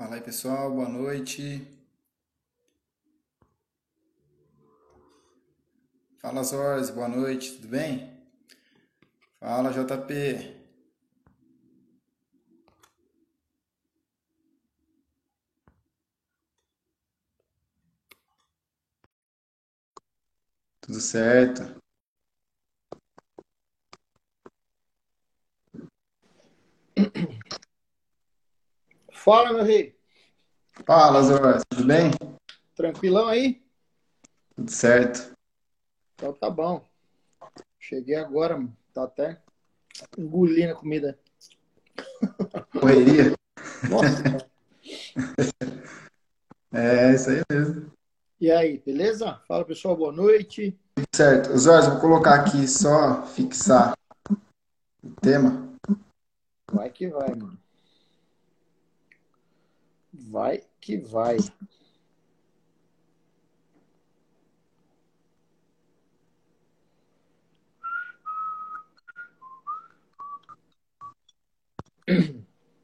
Fala aí, pessoal, boa noite. Fala, Zorzi, boa noite, tudo bem? Fala, JP. Tudo certo? Fala, meu rei. Fala, Zorzi, tudo bem? Tranquilão aí? Tudo certo. Então tá bom. Cheguei agora, mano. Tá até engolindo a comida. Correria? Nossa. É, isso aí mesmo. E aí, beleza? Fala, pessoal, boa noite. Tudo certo. Zorzi, vou colocar aqui só fixar o tema. Vai que vai, mano. Vai que vai.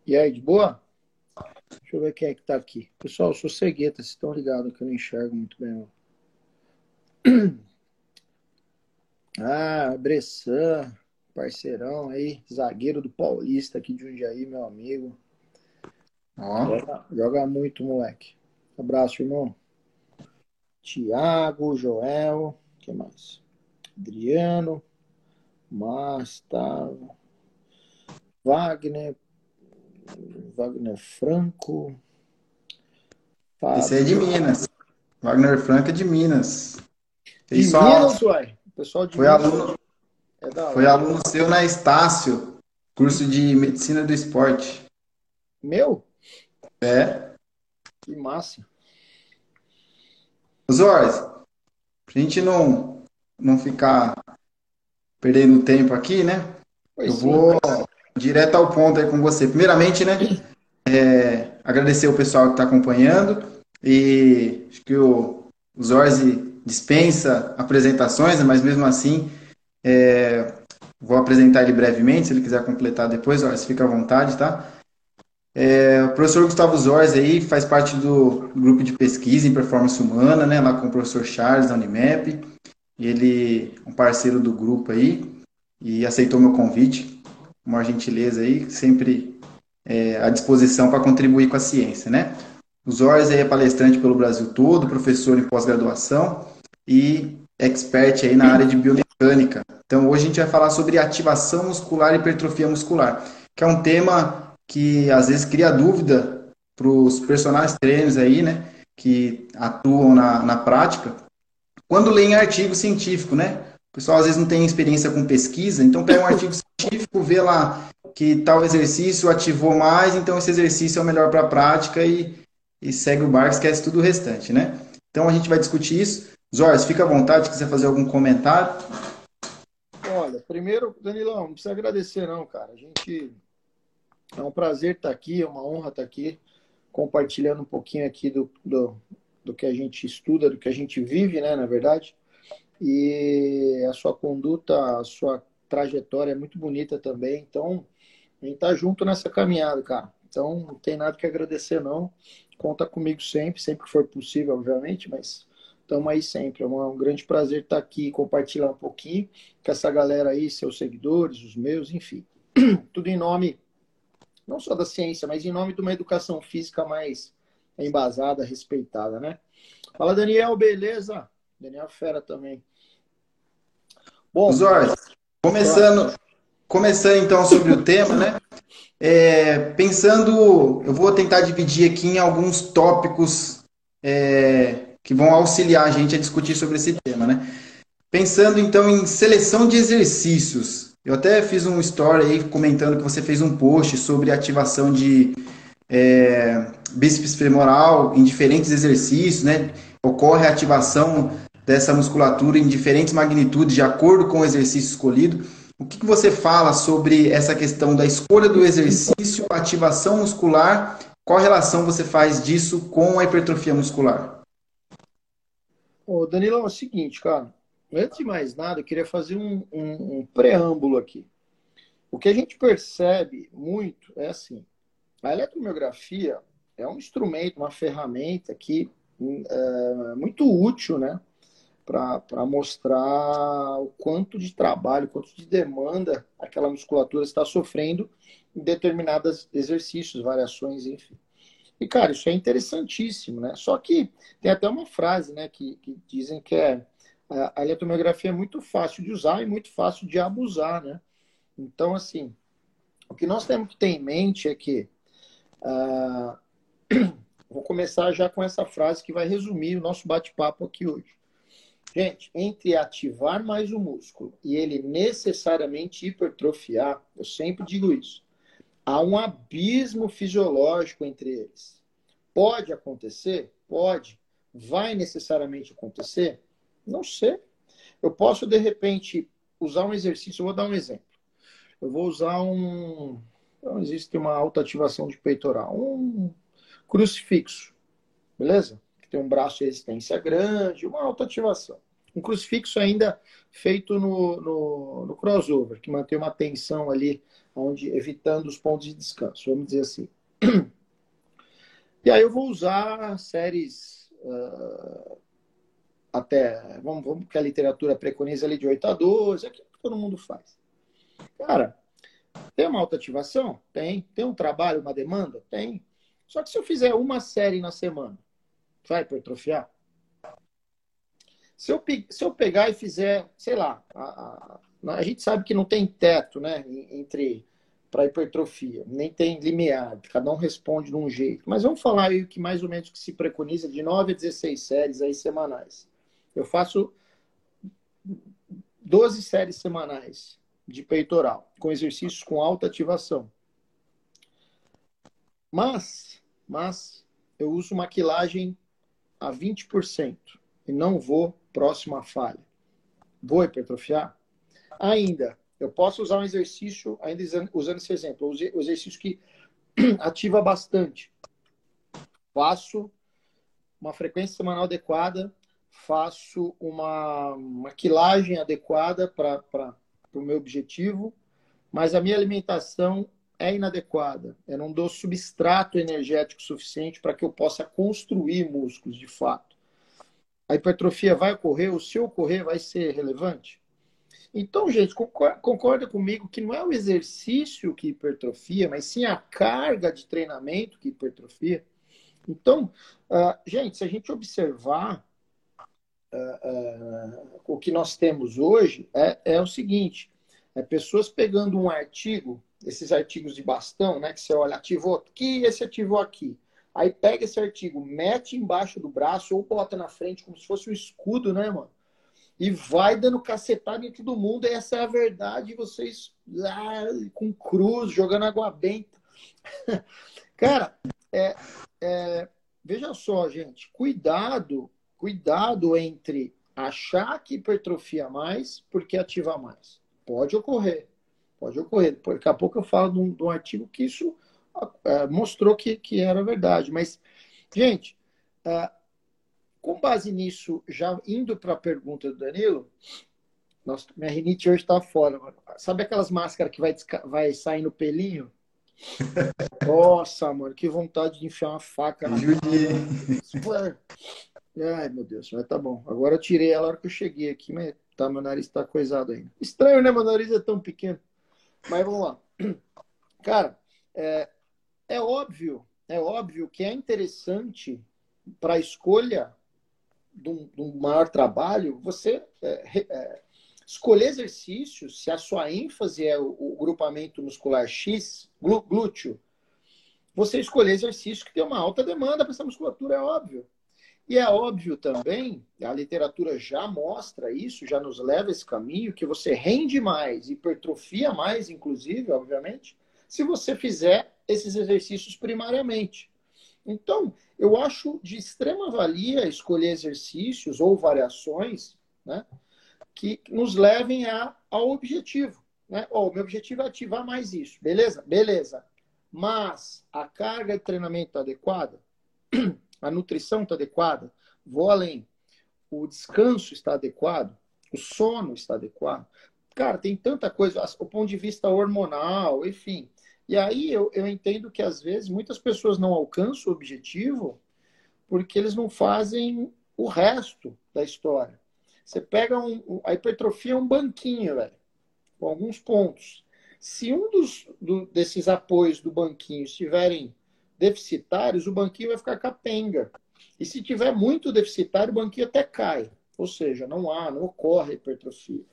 E aí, de boa? Deixa eu ver quem é que tá aqui. Pessoal, eu sou cegueta, vocês estão ligados que eu não enxergo muito bem. Ah, Bressan, parceirão aí, zagueiro do Paulista aqui de Jundiaí, meu amigo. Ó, Joga, joga muito, moleque. Abraço, irmão. Tiago, Joel, que mais? Adriano, Mastavo, Wagner, Wagner Franco, esse aí é de Fábio. Minas. Wagner Franco é de Minas. De Fez só, Minas, uai. O pessoal de foi Minas aluno, é foi aluno seu na Estácio, curso de medicina do esporte. Meu, É. que massa. Zorz, pra gente não, não ficar perdendo tempo aqui, né? Pois Eu sim. vou direto ao ponto aí com você. Primeiramente, né? é, agradecer o pessoal que está acompanhando e acho que o, o Zorzi dispensa apresentações, mas mesmo assim é, vou apresentar ele brevemente, se ele quiser completar depois, Zorzi, fica à vontade, tá? É, o professor Gustavo Zorzi aí faz parte do grupo de pesquisa em performance humana, né, lá com o professor Charles da Unimap, ele é um parceiro do grupo aí e aceitou meu convite, uma gentileza aí, sempre é, à disposição para contribuir com a ciência, né? O Zorz é palestrante pelo Brasil todo, professor em pós-graduação e expert aí na área de biomecânica. Então hoje a gente vai falar sobre ativação muscular e hipertrofia muscular, que é um tema que às vezes cria dúvida para os personagens treinos aí, né, que atuam na, na prática, quando leem artigo científico, né? O pessoal às vezes não tem experiência com pesquisa, então pega um artigo científico, vê lá que tal exercício ativou mais, então esse exercício é o melhor para a prática e, e segue o barco, esquece tudo o restante, né? Então a gente vai discutir isso. Zorz, fica à vontade se quiser fazer algum comentário. Olha, primeiro, Danilão, não precisa agradecer não, cara. A gente é um prazer estar aqui, é uma honra estar aqui, compartilhando um pouquinho aqui do, do, do que a gente estuda, do que a gente vive, né, na verdade. E a sua conduta, a sua trajetória é muito bonita também. Então, a gente tá junto nessa caminhada, cara. Então, não tem nada que agradecer, não. Conta comigo sempre, sempre que for possível, obviamente, mas estamos aí sempre. É um grande prazer estar aqui e compartilhar um pouquinho com essa galera aí, seus seguidores, os meus, enfim. Tudo em nome, não só da ciência, mas em nome de uma educação física mais embasada, respeitada, né? Fala, Daniel, beleza? Daniel Fera também. Bom, Zorz, começando, começando então sobre o tema, né? É, pensando, eu vou tentar dividir aqui em alguns tópicos é, que vão auxiliar a gente a discutir sobre esse tema, né? Pensando então em seleção de exercícios. Eu até fiz um story aí comentando que você fez um post sobre ativação de é, bíceps femoral em diferentes exercícios, né? Ocorre a ativação dessa musculatura em diferentes magnitudes de acordo com o exercício escolhido. O que, que você fala sobre essa questão da escolha do exercício, ativação muscular? Qual relação você faz disso com a hipertrofia muscular? Ô, Danilo, é o seguinte, cara. Antes de mais nada, eu queria fazer um, um, um preâmbulo aqui. O que a gente percebe muito é assim: a eletromiografia é um instrumento, uma ferramenta que é muito útil, né? Para mostrar o quanto de trabalho, quanto de demanda aquela musculatura está sofrendo em determinados exercícios, variações, enfim. E, cara, isso é interessantíssimo, né? Só que tem até uma frase, né, que, que dizem que é a, eletromiografia é muito fácil de usar e muito fácil de abusar, né? Então, assim, o que nós temos que ter em mente é que uh, vou começar já com essa frase que vai resumir o nosso bate-papo aqui hoje. Gente, entre ativar mais o músculo e ele necessariamente hipertrofiar, eu sempre digo isso, há um abismo fisiológico entre eles. Pode acontecer? Pode. Vai necessariamente acontecer? Não sei. Eu posso, de repente, usar um exercício. Eu vou dar um exemplo. Eu vou usar um. Não existe uma alta ativação de peitoral. Um crucifixo. Beleza? Que tem um braço de resistência grande, uma alta ativação. Um crucifixo ainda feito no, no, no crossover, que mantém uma tensão ali, onde, evitando os pontos de descanso, vamos dizer assim. E aí eu vou usar séries uh, até, vamos, vamos que a literatura preconiza ali de 8 a 12, é que todo mundo faz. Cara, tem uma alta ativação? Tem. Tem um trabalho, uma demanda? Tem. Só que se eu fizer uma série na semana, vai hipertrofiar? Se eu, se eu pegar e fizer, sei lá, a, a, a gente sabe que não tem teto, né, entre para hipertrofia, nem tem limiar, cada um responde de um jeito. Mas vamos falar aí que mais ou menos que se preconiza de 9 a 16 séries aí semanais. Eu faço 12 séries semanais de peitoral, com exercícios com alta ativação. Mas, mas eu uso uma quilagem a 20% e não vou próximo à falha. Vou hipertrofiar? Ainda, eu posso usar um exercício, ainda usando esse exemplo, o exercício que ativa bastante. Faço uma frequência semanal adequada faço uma, uma quilagem adequada para o meu objetivo, mas a minha alimentação é inadequada. Eu não dou substrato energético suficiente para que eu possa construir músculos de fato. A hipertrofia vai ocorrer, ou se ocorrer, vai ser relevante? Então, gente, concorda comigo que não é o exercício que hipertrofia, mas sim a carga de treinamento que hipertrofia. Então, uh, gente, se a gente observar uh, o que nós temos hoje é, é o seguinte: é pessoas pegando um artigo, esses artigos de bastão, né? Que você olha, ativou aqui, esse ativou aqui. Aí pega esse artigo, mete embaixo do braço ou bota na frente como se fosse um escudo, né, mano? E vai dando cacetada em todo mundo. Essa é a verdade. Vocês ah, com cruz, jogando água benta. Cara, é, é, veja só, gente. Cuidado cuidado entre achar que hipertrofia mais porque ativa mais. Pode ocorrer, pode ocorrer. Daqui a pouco eu falo de um, de um artigo que isso é, mostrou que, que era verdade. Mas, gente, é, com base nisso, já indo para a pergunta do Danilo, nossa, minha rinite hoje está fora. Mano. Sabe aquelas máscaras que vai, vai sair no pelinho? Nossa, mano, que vontade de enfiar uma faca na Ai, meu Deus, mas tá bom. Agora eu tirei ela na hora que eu cheguei aqui, mas tá, meu nariz tá coisado ainda. Estranho, né? Meu nariz é tão pequeno. Mas vamos lá. Cara, é, é óbvio, é óbvio que é interessante para a escolha de um, maior trabalho você é, é, escolher exercícios, se a sua ênfase é o, o grupamento muscular X, glúteo, você escolher exercícios que tem uma alta demanda para essa musculatura, é óbvio. E é óbvio também, a literatura já mostra isso, já nos leva esse caminho, que você rende mais, hipertrofia mais, inclusive, obviamente, se você fizer esses exercícios primariamente. Então, eu acho de extrema valia escolher exercícios ou variações né, que nos levem a, ao objetivo. Né? Oh, meu objetivo é ativar mais isso, beleza? Beleza. Mas a carga de treinamento adequada? a nutrição está adequada, vou além. O descanso está adequado, o sono está adequado. Cara, tem tanta coisa, o ponto de vista hormonal, enfim. E aí eu, eu entendo que às vezes muitas pessoas não alcançam o objetivo porque eles não fazem o resto da história. Você pega um, a hipertrofia é um banquinho, velho, com alguns pontos. Se um dos, do, desses apoios do banquinho estiverem deficitários, o banquinho vai ficar capenga. E se tiver muito deficitário, o banquinho até cai. Ou seja, não há, não ocorre hipertrofia.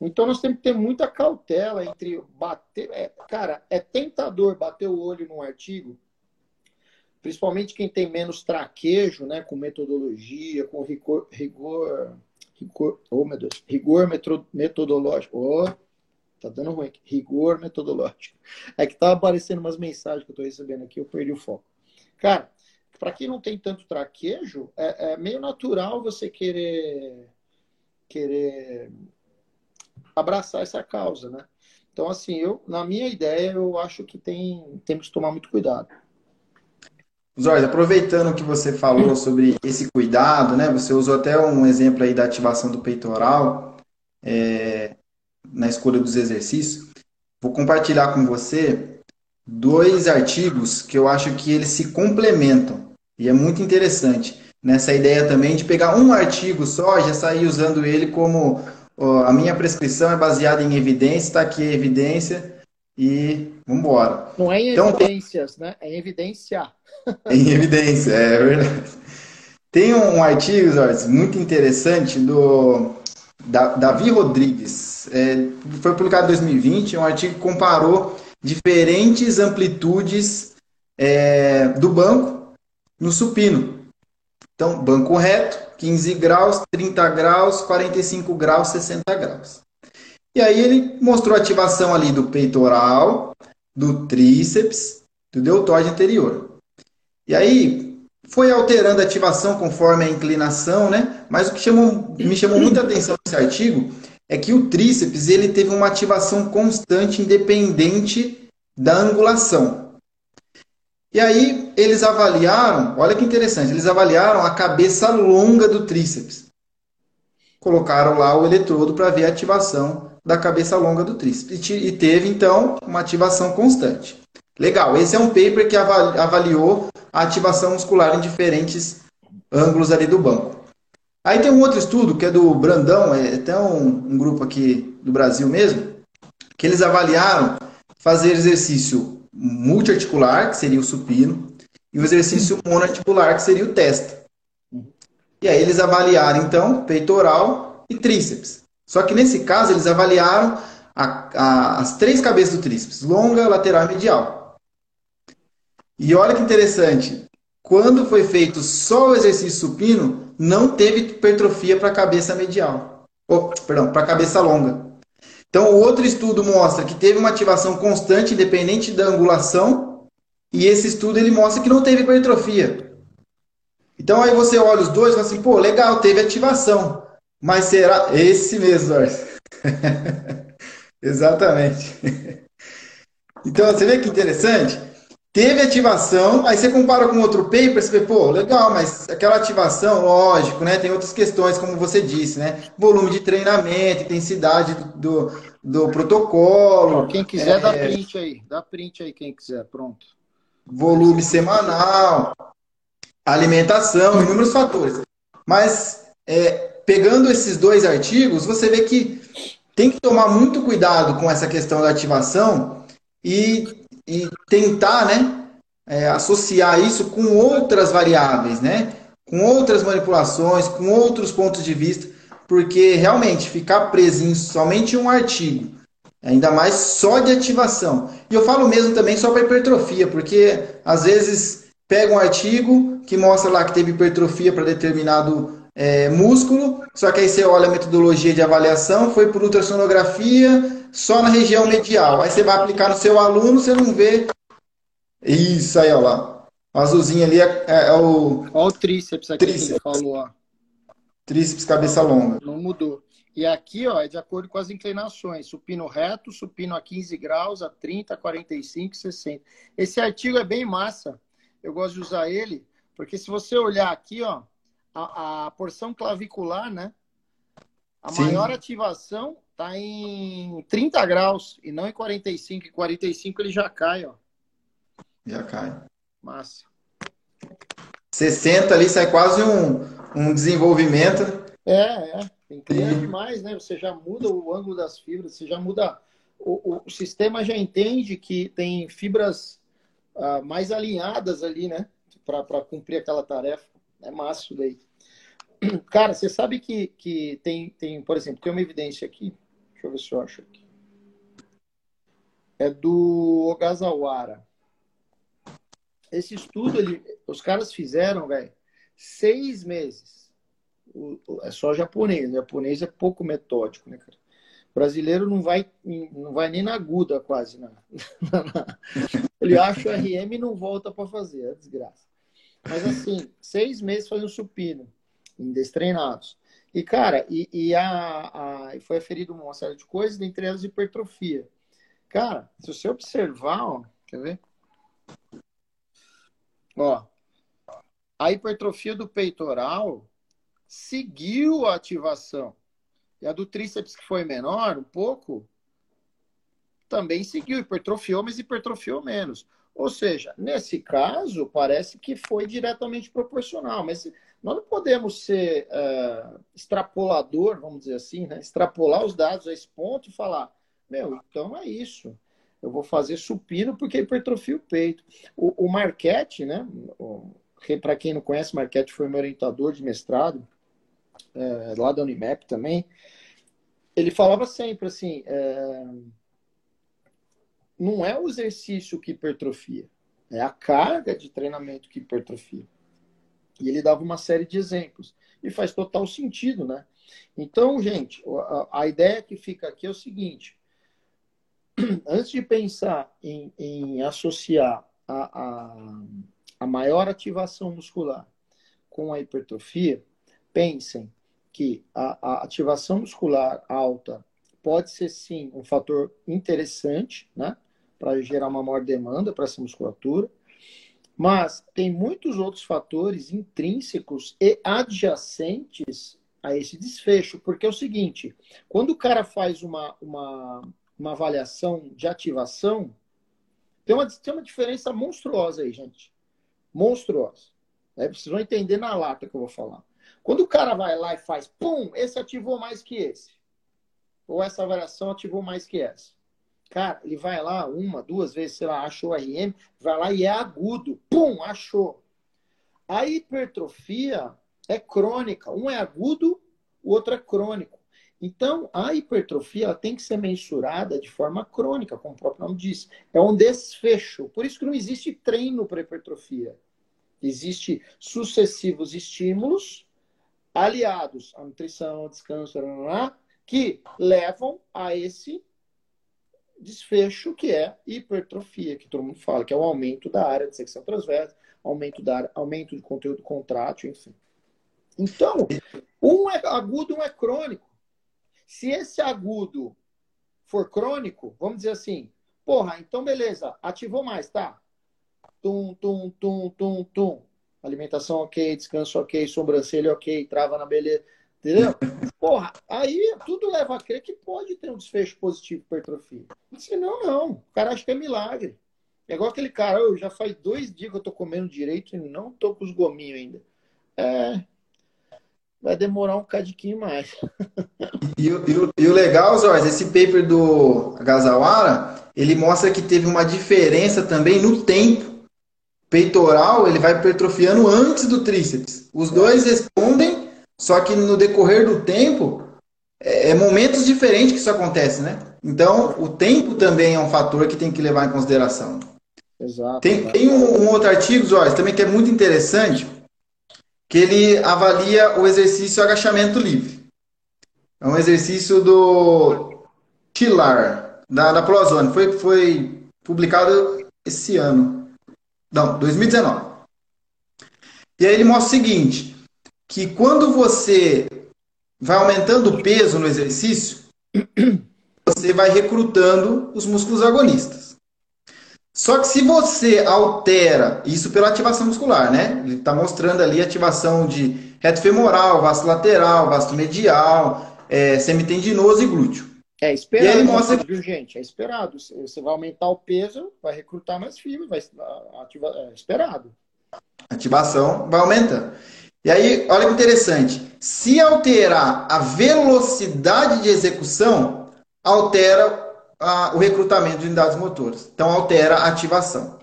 Então nós temos que ter muita cautela entre bater. É, cara, é tentador bater o olho num artigo, principalmente quem tem menos traquejo, né, com metodologia, com rigor, rigor, rigor oh meu Deus, rigor metodológico. Oh, tá dando ruim aqui. Rigor metodológico. É que tava aparecendo umas mensagens que eu tô recebendo aqui, eu perdi o foco. Cara, para quem não tem tanto traquejo, é, é meio natural você querer querer abraçar essa causa, né? Então, assim, eu, na minha ideia, eu acho que tem, temos que tomar muito cuidado. Zóia, aproveitando que você falou sobre esse cuidado, né? Você usou até um exemplo aí da ativação do peitoral é, na escolha dos exercícios. Vou compartilhar com você dois artigos que eu acho que eles se complementam e é muito interessante nessa ideia também de pegar um artigo só e já sair usando ele como a minha prescrição é baseada em evidência, está aqui a evidência e vamos embora. Não é em então, evidências, né? É em evidência. em evidência, é verdade. Tem um artigo, Jorge, muito interessante do Davi Rodrigues. É, foi publicado em 2020, é um artigo que comparou diferentes amplitudes é, do banco no supino. Então, banco reto, 15 graus, 30 graus, 45 graus, 60 graus. E aí ele mostrou a ativação ali do peitoral, do tríceps, do deltoide anterior. E aí foi alterando a ativação conforme a inclinação, né? Mas o que chamou, me chamou muita atenção nesse artigo é que o tríceps ele teve uma ativação constante, independente da angulação. E aí eles avaliaram, olha que interessante, eles avaliaram a cabeça longa do tríceps. Colocaram lá o eletrodo para ver a ativação da cabeça longa do tríceps. E teve então uma ativação constante. Legal, esse é um paper que avaliou a ativação muscular em diferentes ângulos ali do banco. Aí tem um outro estudo que é do Brandão, é até um, um grupo aqui do Brasil mesmo, que eles avaliaram fazer exercício multiarticular, que seria o supino, e o exercício monoarticular, que seria o testa. E aí eles avaliaram, então, peitoral e tríceps. Só que nesse caso, eles avaliaram a, a, as três cabeças do tríceps, longa, lateral e medial. E olha que interessante, quando foi feito só o exercício supino, não teve hipertrofia para a cabeça medial. Oh, perdão, para a cabeça longa. Então, o outro estudo mostra que teve uma ativação constante, independente da angulação, e esse estudo ele mostra que não teve hipertrofia. Então, aí você olha os dois e fala assim, pô, legal, teve ativação. Mas será esse mesmo, Exatamente. Então, você vê que interessante? Teve ativação, aí você compara com outro paper, você vê, pô, legal, mas aquela ativação, lógico, né? Tem outras questões, como você disse, né? Volume de treinamento, intensidade do, do, do protocolo. Quem quiser, é, dá print aí. Dá print aí, quem quiser, pronto. Volume semanal, alimentação, inúmeros fatores. Mas, é, pegando esses dois artigos, você vê que tem que tomar muito cuidado com essa questão da ativação e e tentar né, é, associar isso com outras variáveis, né, com outras manipulações, com outros pontos de vista, porque realmente ficar preso em somente um artigo, ainda mais só de ativação. E eu falo mesmo também só para hipertrofia, porque às vezes pega um artigo que mostra lá que teve hipertrofia para determinado é, músculo, só que aí você olha a metodologia de avaliação, foi por ultrassonografia, só na região medial. Aí você vai aplicar no seu aluno, você não vê. Isso aí, ó lá. O azulzinho ali é, é, é o. Olha o tríceps aqui tríceps. que ele falou, ó. Tríceps cabeça longa. Não mudou. E aqui, ó, é de acordo com as inclinações. Supino reto, supino a 15 graus, a 30, 45, 60. Esse artigo é bem massa. Eu gosto de usar ele, porque se você olhar aqui, ó, a, a porção clavicular, né? A Sim. maior ativação tá em 30 graus e não em 45. Em 45 ele já cai, ó. Já cai. Massa. 60 ali sai quase um, um desenvolvimento. É, é. Cliente demais, né? Você já muda o ângulo das fibras, você já muda. O, o, o sistema já entende que tem fibras uh, mais alinhadas ali, né? Para cumprir aquela tarefa. É massa isso daí. Cara, você sabe que, que tem, tem, por exemplo, tem uma evidência aqui. Deixa eu ver se eu acho aqui. É do Ogasawara. Esse estudo, ele, os caras fizeram, velho, seis meses. O, o, é só japonês. O japonês é pouco metódico, né, cara? Brasileiro não vai, não vai nem na aguda quase. Na, na, ele acha o RM e não volta para fazer. É desgraça. Mas assim, seis meses fazendo supino, em destreinados. E, cara, e, e a, a, foi aferido uma série de coisas, dentre elas hipertrofia. Cara, se você observar, ó, quer ver? Ó, a hipertrofia do peitoral seguiu a ativação. E a do tríceps, que foi menor, um pouco, também seguiu, hipertrofiou, mas hipertrofiou menos. Ou seja, nesse caso, parece que foi diretamente proporcional, mas nós não podemos ser uh, extrapolador, vamos dizer assim, né? extrapolar os dados a esse ponto e falar, meu, então é isso eu vou fazer supino porque hipertrofia o peito. O, o né? Para quem não conhece, Marquette foi meu orientador de mestrado, é, lá da Unimap também. Ele falava sempre assim: é, não é o exercício que hipertrofia, é a carga de treinamento que hipertrofia. E ele dava uma série de exemplos. E faz total sentido, né? Então, gente, a, a ideia que fica aqui é o seguinte: antes de pensar em, em associar a, a, a, maior ativação muscular com a hipertrofia, pensem que a, a, ativação muscular alta pode ser sim um fator interessante, né, para gerar uma maior demanda para essa musculatura, mas tem muitos outros fatores intrínsecos e adjacentes a esse desfecho, porque é o seguinte, quando o cara faz uma, uma uma avaliação de ativação, tem uma, tem uma diferença monstruosa aí, gente. Monstruosa. É, vocês vão entender na lata que eu vou falar. Quando o cara vai lá e faz, pum, esse ativou mais que esse. Ou essa avaliação ativou mais que essa. Cara, ele vai lá uma, duas vezes, sei lá, achou RM, vai lá e é agudo. Pum, achou. A hipertrofia é crônica. Um é agudo, o outro é crônico. Então, a hipertrofia tem que ser mensurada de forma crônica, como o próprio nome diz. É um desfecho. Por isso que não existe treino para hipertrofia. Existe sucessivos estímulos aliados à nutrição, ao descanso, que levam a esse desfecho que é hipertrofia, que todo mundo fala, que é o aumento da área de secção transversa, aumento da área, aumento de conteúdo contrátil, enfim. Então, um é agudo, um é crônico. Se esse agudo for crônico, vamos dizer assim, porra, então beleza, ativou mais, tá? Tum, tum, tum, tum, tum. Alimentação ok, descanso ok, sobrancelha ok, trava na beleza. Entendeu? Porra, aí tudo leva a crer que pode ter um desfecho positivo para hipertrofia. Senão, não. O cara acha que é milagre. É igual aquele cara, eu já faz dois dias que eu tô comendo direito e não tô com os gominhos ainda. É, vai demorar um cadinho mais. E, e, e, o legal, Zorz, esse paper do Gazawara, ele mostra que teve uma diferença também no tempo. Peitoral, ele vai hipertrofiando antes do tríceps. Os dois respondem, só que no decorrer do tempo, é, é momentos diferentes que isso acontece, né? Então, o tempo também é um fator que tem que levar em consideração. Exato. Tem, tem um, um outro artigo, Zorz, também que é muito interessante, que ele avalia o exercício agachamento livre. É um exercício do Tilar, da, da Prozone. Foi, foi publicado esse ano. Não, 2019. E aí ele mostra o seguinte, que quando você vai aumentando o peso no exercício, você vai recrutando os músculos agonistas. Só que se você altera isso pela ativação muscular, né? Ele está mostrando ali ativação de reto femoral, vasto lateral, vasto medial, é, semitendinoso e glúteo. É esperado, e ele mostra... viu, gente? É esperado. Você vai aumentar o peso, vai recrutar mais fibra, vai ativar. É esperado. Ativação vai aumentando. E aí, olha que interessante. Se alterar a velocidade de execução, altera a, o recrutamento de unidades motoras. Então, altera a ativação.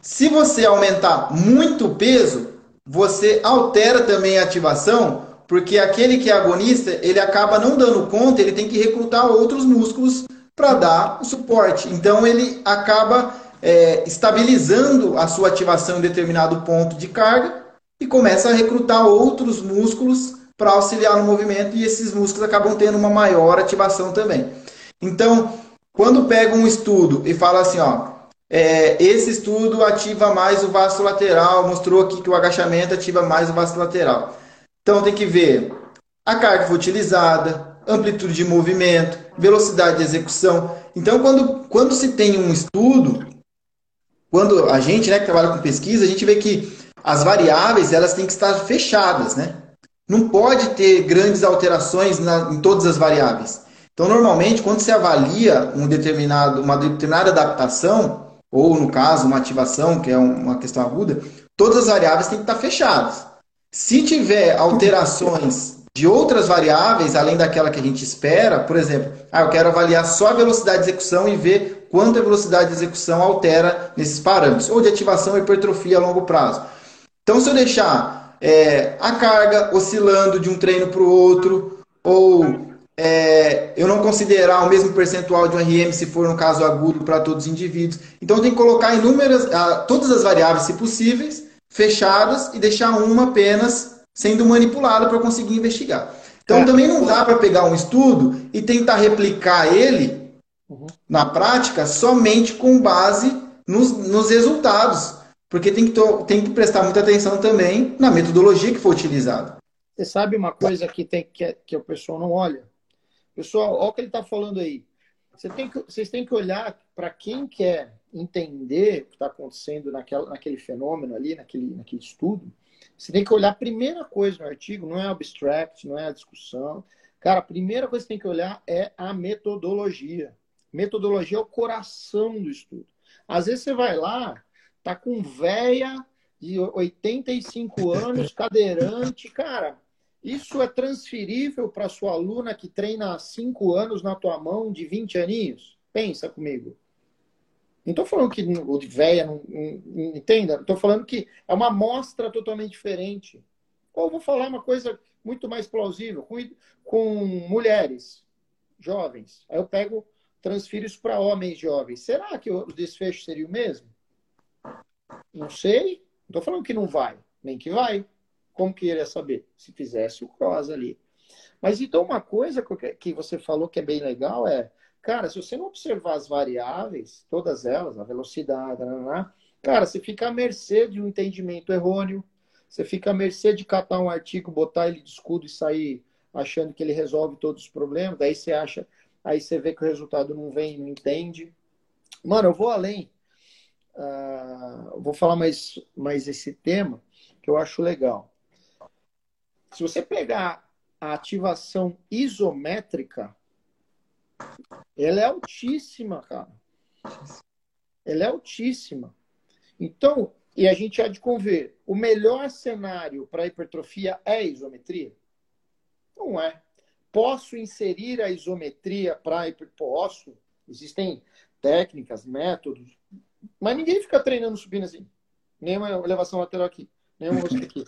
Se você aumentar muito o peso, você altera também a ativação, porque aquele que é agonista, ele acaba não dando conta, ele tem que recrutar outros músculos para dar o suporte. Então ele acaba é, estabilizando a sua ativação em determinado ponto de carga e começa a recrutar outros músculos para auxiliar no movimento e esses músculos acabam tendo uma maior ativação também. Então, quando pega um estudo e fala assim, ó, é, esse estudo ativa mais o vasto lateral, mostrou aqui que o agachamento ativa mais o vasto lateral. Então tem que ver a carga foi utilizada, amplitude de movimento, velocidade de execução. Então, quando, quando se tem um estudo, quando a gente né, que trabalha com pesquisa, a gente vê que as variáveis elas têm que estar fechadas, né? Não pode ter grandes alterações na, em todas as variáveis. Então, normalmente, quando se avalia um determinado, uma determinada adaptação, ou no caso, uma ativação, que é uma questão aguda, todas as variáveis têm que estar fechadas. Se tiver alterações de outras variáveis, além daquela que a gente espera, por exemplo, ah, eu quero avaliar só a velocidade de execução e ver quanto a velocidade de execução altera nesses parâmetros, ou de ativação e hipertrofia a longo prazo. Então, se eu deixar é, a carga oscilando de um treino para o outro, ou é, eu não considerar o mesmo percentual de um RM se for no caso agudo para todos os indivíduos. Então, eu tenho que colocar inúmeras, todas as variáveis, se possíveis, fechadas e deixar uma apenas sendo manipulada para conseguir investigar. Então é. também não dá para pegar um estudo e tentar replicar ele uhum. na prática somente com base nos, nos resultados. Porque tem que, tem que prestar muita atenção também na metodologia que foi utilizada. Você sabe uma coisa que, tem, que, que o pessoal não olha? Pessoal, olha o que ele está falando aí. Você tem que, vocês têm que olhar para quem quer entender o que está acontecendo naquela, naquele fenômeno ali, naquele, naquele estudo, você tem que olhar a primeira coisa no artigo, não é abstract, não é a discussão. Cara, a primeira coisa que você tem que olhar é a metodologia. Metodologia é o coração do estudo. Às vezes você vai lá, tá com véia de 85 anos, cadeirante, cara, isso é transferível para sua aluna que treina há 5 anos na tua mão de 20 aninhos? Pensa comigo. Não estou falando que o de véia não, não entenda. Estou falando que é uma amostra totalmente diferente. Ou vou falar uma coisa muito mais plausível, com, com mulheres jovens. Aí eu pego, transfiro isso para homens jovens. Será que o desfecho seria o mesmo? Não sei. Não estou falando que não vai, nem que vai. Como que iria saber? Se fizesse o cross ali. Mas então uma coisa que você falou que é bem legal é Cara, se você não observar as variáveis, todas elas, a velocidade, cara, você fica à mercê de um entendimento errôneo, você fica à mercê de catar um artigo, botar ele de escudo e sair achando que ele resolve todos os problemas, daí você acha, aí você vê que o resultado não vem, não entende. Mano, eu vou além. Uh, vou falar mais, mais esse tema que eu acho legal. Se você pegar a ativação isométrica, ela é altíssima, cara. Ela é altíssima. Então, e a gente há de conver, o melhor cenário para hipertrofia é a isometria? Não é. Posso inserir a isometria para hipertrofia? Posso. Existem técnicas, métodos, mas ninguém fica treinando supino assim. Nenhuma elevação lateral aqui, nenhuma rosca aqui.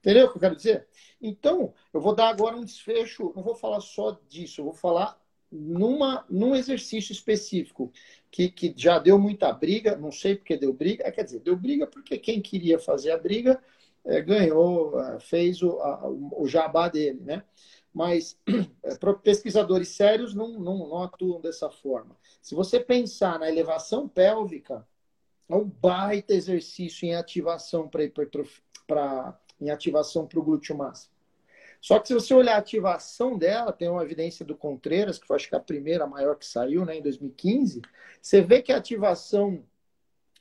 Entendeu o que eu quero dizer? Então, eu vou dar agora um desfecho, não vou falar só disso, eu vou falar numa, num exercício específico que, que já deu muita briga, não sei porque deu briga, quer dizer, deu briga porque quem queria fazer a briga é, ganhou, é, fez o, a, o jabá dele, né? Mas é, pesquisadores sérios não, não, não atuam dessa forma. Se você pensar na elevação pélvica, é um baita exercício em ativação para hipertrofia, em ativação para o glúteo máximo. Só que se você olhar a ativação dela, tem uma evidência do Contreras, que foi acho que a primeira, maior que saiu, né, em 2015, você vê que a ativação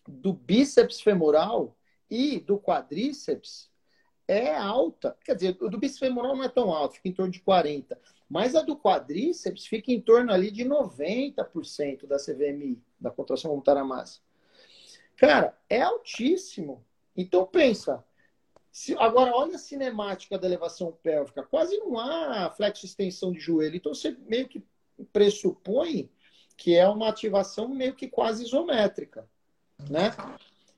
do bíceps femoral e do quadríceps é alta. Quer dizer, o do bíceps femoral não é tão alto, fica em torno de 40%. Mas a do quadríceps fica em torno ali de 90% da CVMI, da contração voluntária massa. Cara, é altíssimo. Então pensa, se, agora olha a cinemática da elevação pélvica, quase não há flexo extensão de joelho. Então você meio que pressupõe que é uma ativação meio que quase isométrica, né?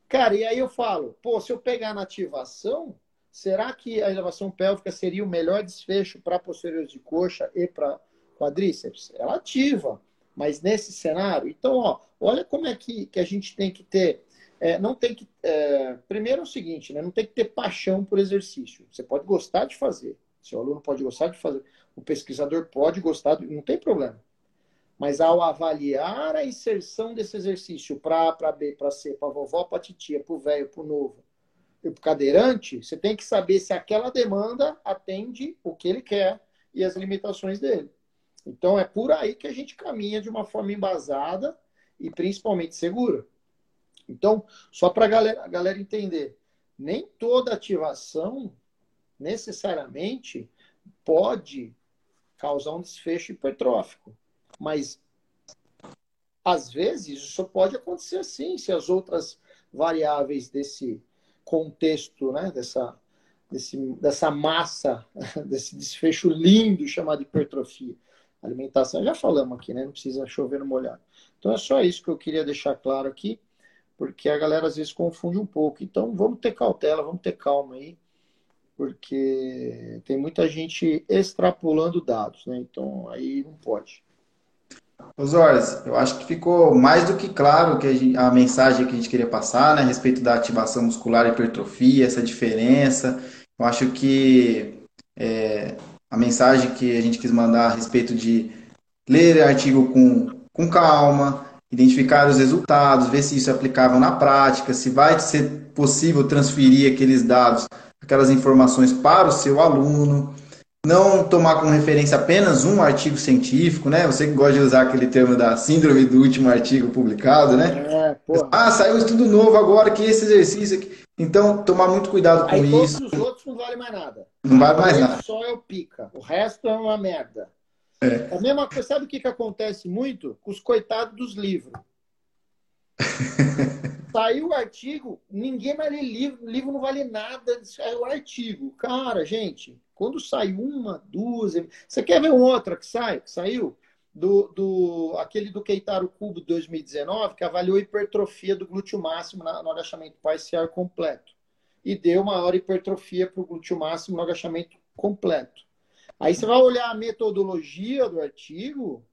Cara, e aí eu falo, pô, se eu pegar na ativação, será que a elevação pélvica seria o melhor desfecho para posteriores de coxa e para quadríceps? Ela ativa, mas nesse cenário, então, ó, olha como é que, que a gente tem que ter. É, não tem que. É, primeiro é o seguinte, né? Não tem que ter paixão por exercício. Você pode gostar de fazer. Seu aluno pode gostar de fazer. O pesquisador pode gostar, de, não tem problema. Mas ao avaliar a inserção desse exercício para A, para B, para C, para vovó, para titia, para o velho, para o novo cadeirante, você tem que saber se aquela demanda atende o que ele quer e as limitações dele. Então é por aí que a gente caminha de uma forma embasada e principalmente segura. Então, só para galera, a galera entender, nem toda ativação necessariamente pode causar um desfecho hipertrófico. Mas, às vezes, isso pode acontecer sim, se as outras variáveis desse contexto, né, dessa, desse, dessa massa, desse desfecho lindo chamado hipertrofia. Alimentação, já falamos aqui, né? Não precisa chover no molhado. Então é só isso que eu queria deixar claro aqui, porque a galera às vezes confunde um pouco. Então vamos ter cautela, vamos ter calma aí porque tem muita gente extrapolando dados, né? Então aí não pode. Osórios, eu acho que ficou mais do que claro que a, gente, a, mensagem que a gente queria passar, né, a respeito da ativação muscular e hipertrofia, essa diferença. Eu acho que é, a mensagem que a gente quis mandar a respeito de ler artigo com, com calma, identificar os resultados, ver se isso é aplicável na prática, se vai ser possível transferir aqueles dados aquelas informações para o seu aluno, não tomar como referência apenas um artigo científico, né? Você que gosta de usar aquele termo da síndrome do último artigo publicado, né? É, ah, saiu um estudo novo agora que esse exercício aqui. Então, tomar muito cuidado com Aí, isso. Todos os outros não valem mais nada. Não vale mais nada. Só é o pica. O resto é uma merda. É. A mesma coisa, sabe o que, que acontece muito? Com os coitados dos livros. Saiu o artigo, ninguém vai ler livro, livro não vale nada, é o artigo. Cara, gente, quando sai uma, duas. Você quer ver um outra que sai, que saiu? Do, do, aquele do Keitaro Cubo 2019, que avaliou hipertrofia do glúteo máximo no agachamento parcial completo. E deu maior hipertrofia para o glúteo máximo no agachamento completo. Aí você vai olhar a metodologia do artigo,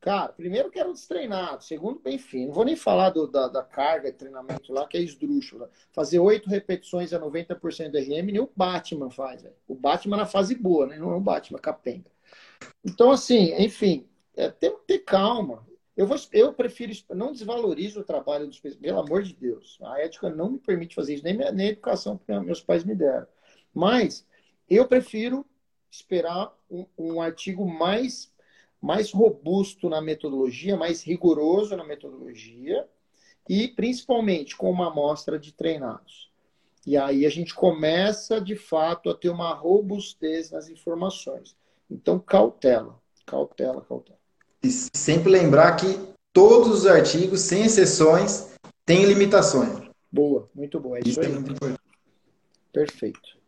Cara, primeiro que era destreinado, segundo, enfim, não vou nem falar do, da, da, carga de treinamento lá, que é esdrúxula. Fazer oito repetições a 90% da RM, nem o Batman faz. O Batman na fase boa, né? Não é o Batman, capenga. Então, assim, enfim, é, tem que ter calma. Eu, vou, eu prefiro, não desvalorizo o trabalho dos pelo amor de Deus. A ética não me permite fazer isso, nem, nem a educação que meus pais me deram. Mas eu prefiro esperar um, um artigo mais mais robusto na metodologia, mais rigoroso na metodologia e principalmente com uma amostra de treinados. E aí a gente começa de fato a ter uma robustez nas informações. Então, cautela, cautela, cautela. E sempre lembrar que todos os artigos, sem exceções, têm limitações. Boa, muito boa. É isso, isso é aí. É muito importante. Perfeito.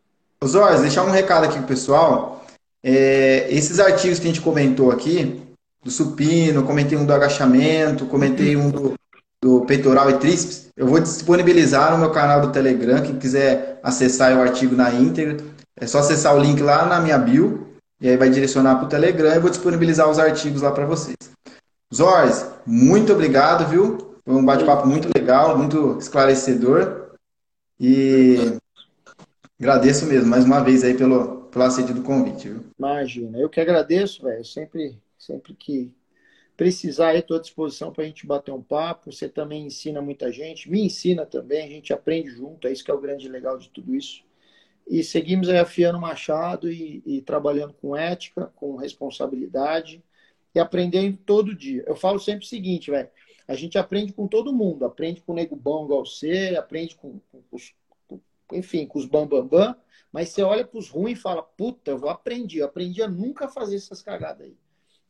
Osório, deixar um recado aqui pro pessoal. É, esses artigos que a gente comentou aqui, do supino, comentei um do agachamento, comentei um do, do peitoral e tríceps, eu vou disponibilizar no meu canal do Telegram. Quem quiser acessar o artigo na íntegra, é só acessar o link lá na minha bio, e aí vai direcionar para o Telegram. Eu vou disponibilizar os artigos lá para vocês. Zors, muito obrigado, viu? Foi um bate-papo muito legal, muito esclarecedor. E agradeço mesmo, mais uma vez, aí pelo, pelo aceite do convite. Viu? Imagina, eu que agradeço, velho. Sempre, sempre que precisar, estou à disposição para a gente bater um papo. Você também ensina muita gente, me ensina também, a gente aprende junto, é isso que é o grande legal de tudo isso. E seguimos aí afiando o machado e, e trabalhando com ética, com responsabilidade e aprendendo todo dia. Eu falo sempre o seguinte, velho, a gente aprende com todo mundo, aprende com o nego bom igual você, aprende com, com os, enfim, com os bambambam, bam, bam, Mas você olha para os ruins e fala, puta, eu vou aprender. Eu aprendi a nunca fazer essas cagadas aí.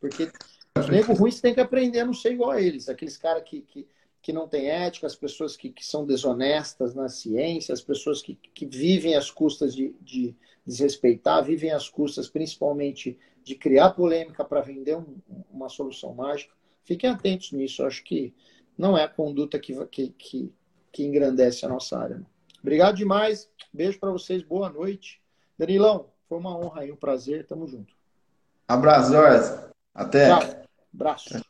Porque os negros ruins tem que aprender a não ser igual a eles. Aqueles caras que, que, que não têm ética, as pessoas que, que são desonestas na ciência, as pessoas que, que vivem às custas de, de desrespeitar, vivem às custas principalmente de criar polêmica para vender um, uma solução mágica. Fiquem atentos nisso. Eu acho que não é a conduta que, que, que, que engrandece a nossa área. Obrigado demais. Beijo para vocês. Boa noite. Danilão, foi uma honra e um prazer. Tamo junto. Abraço, Até. Tchau. Abraço.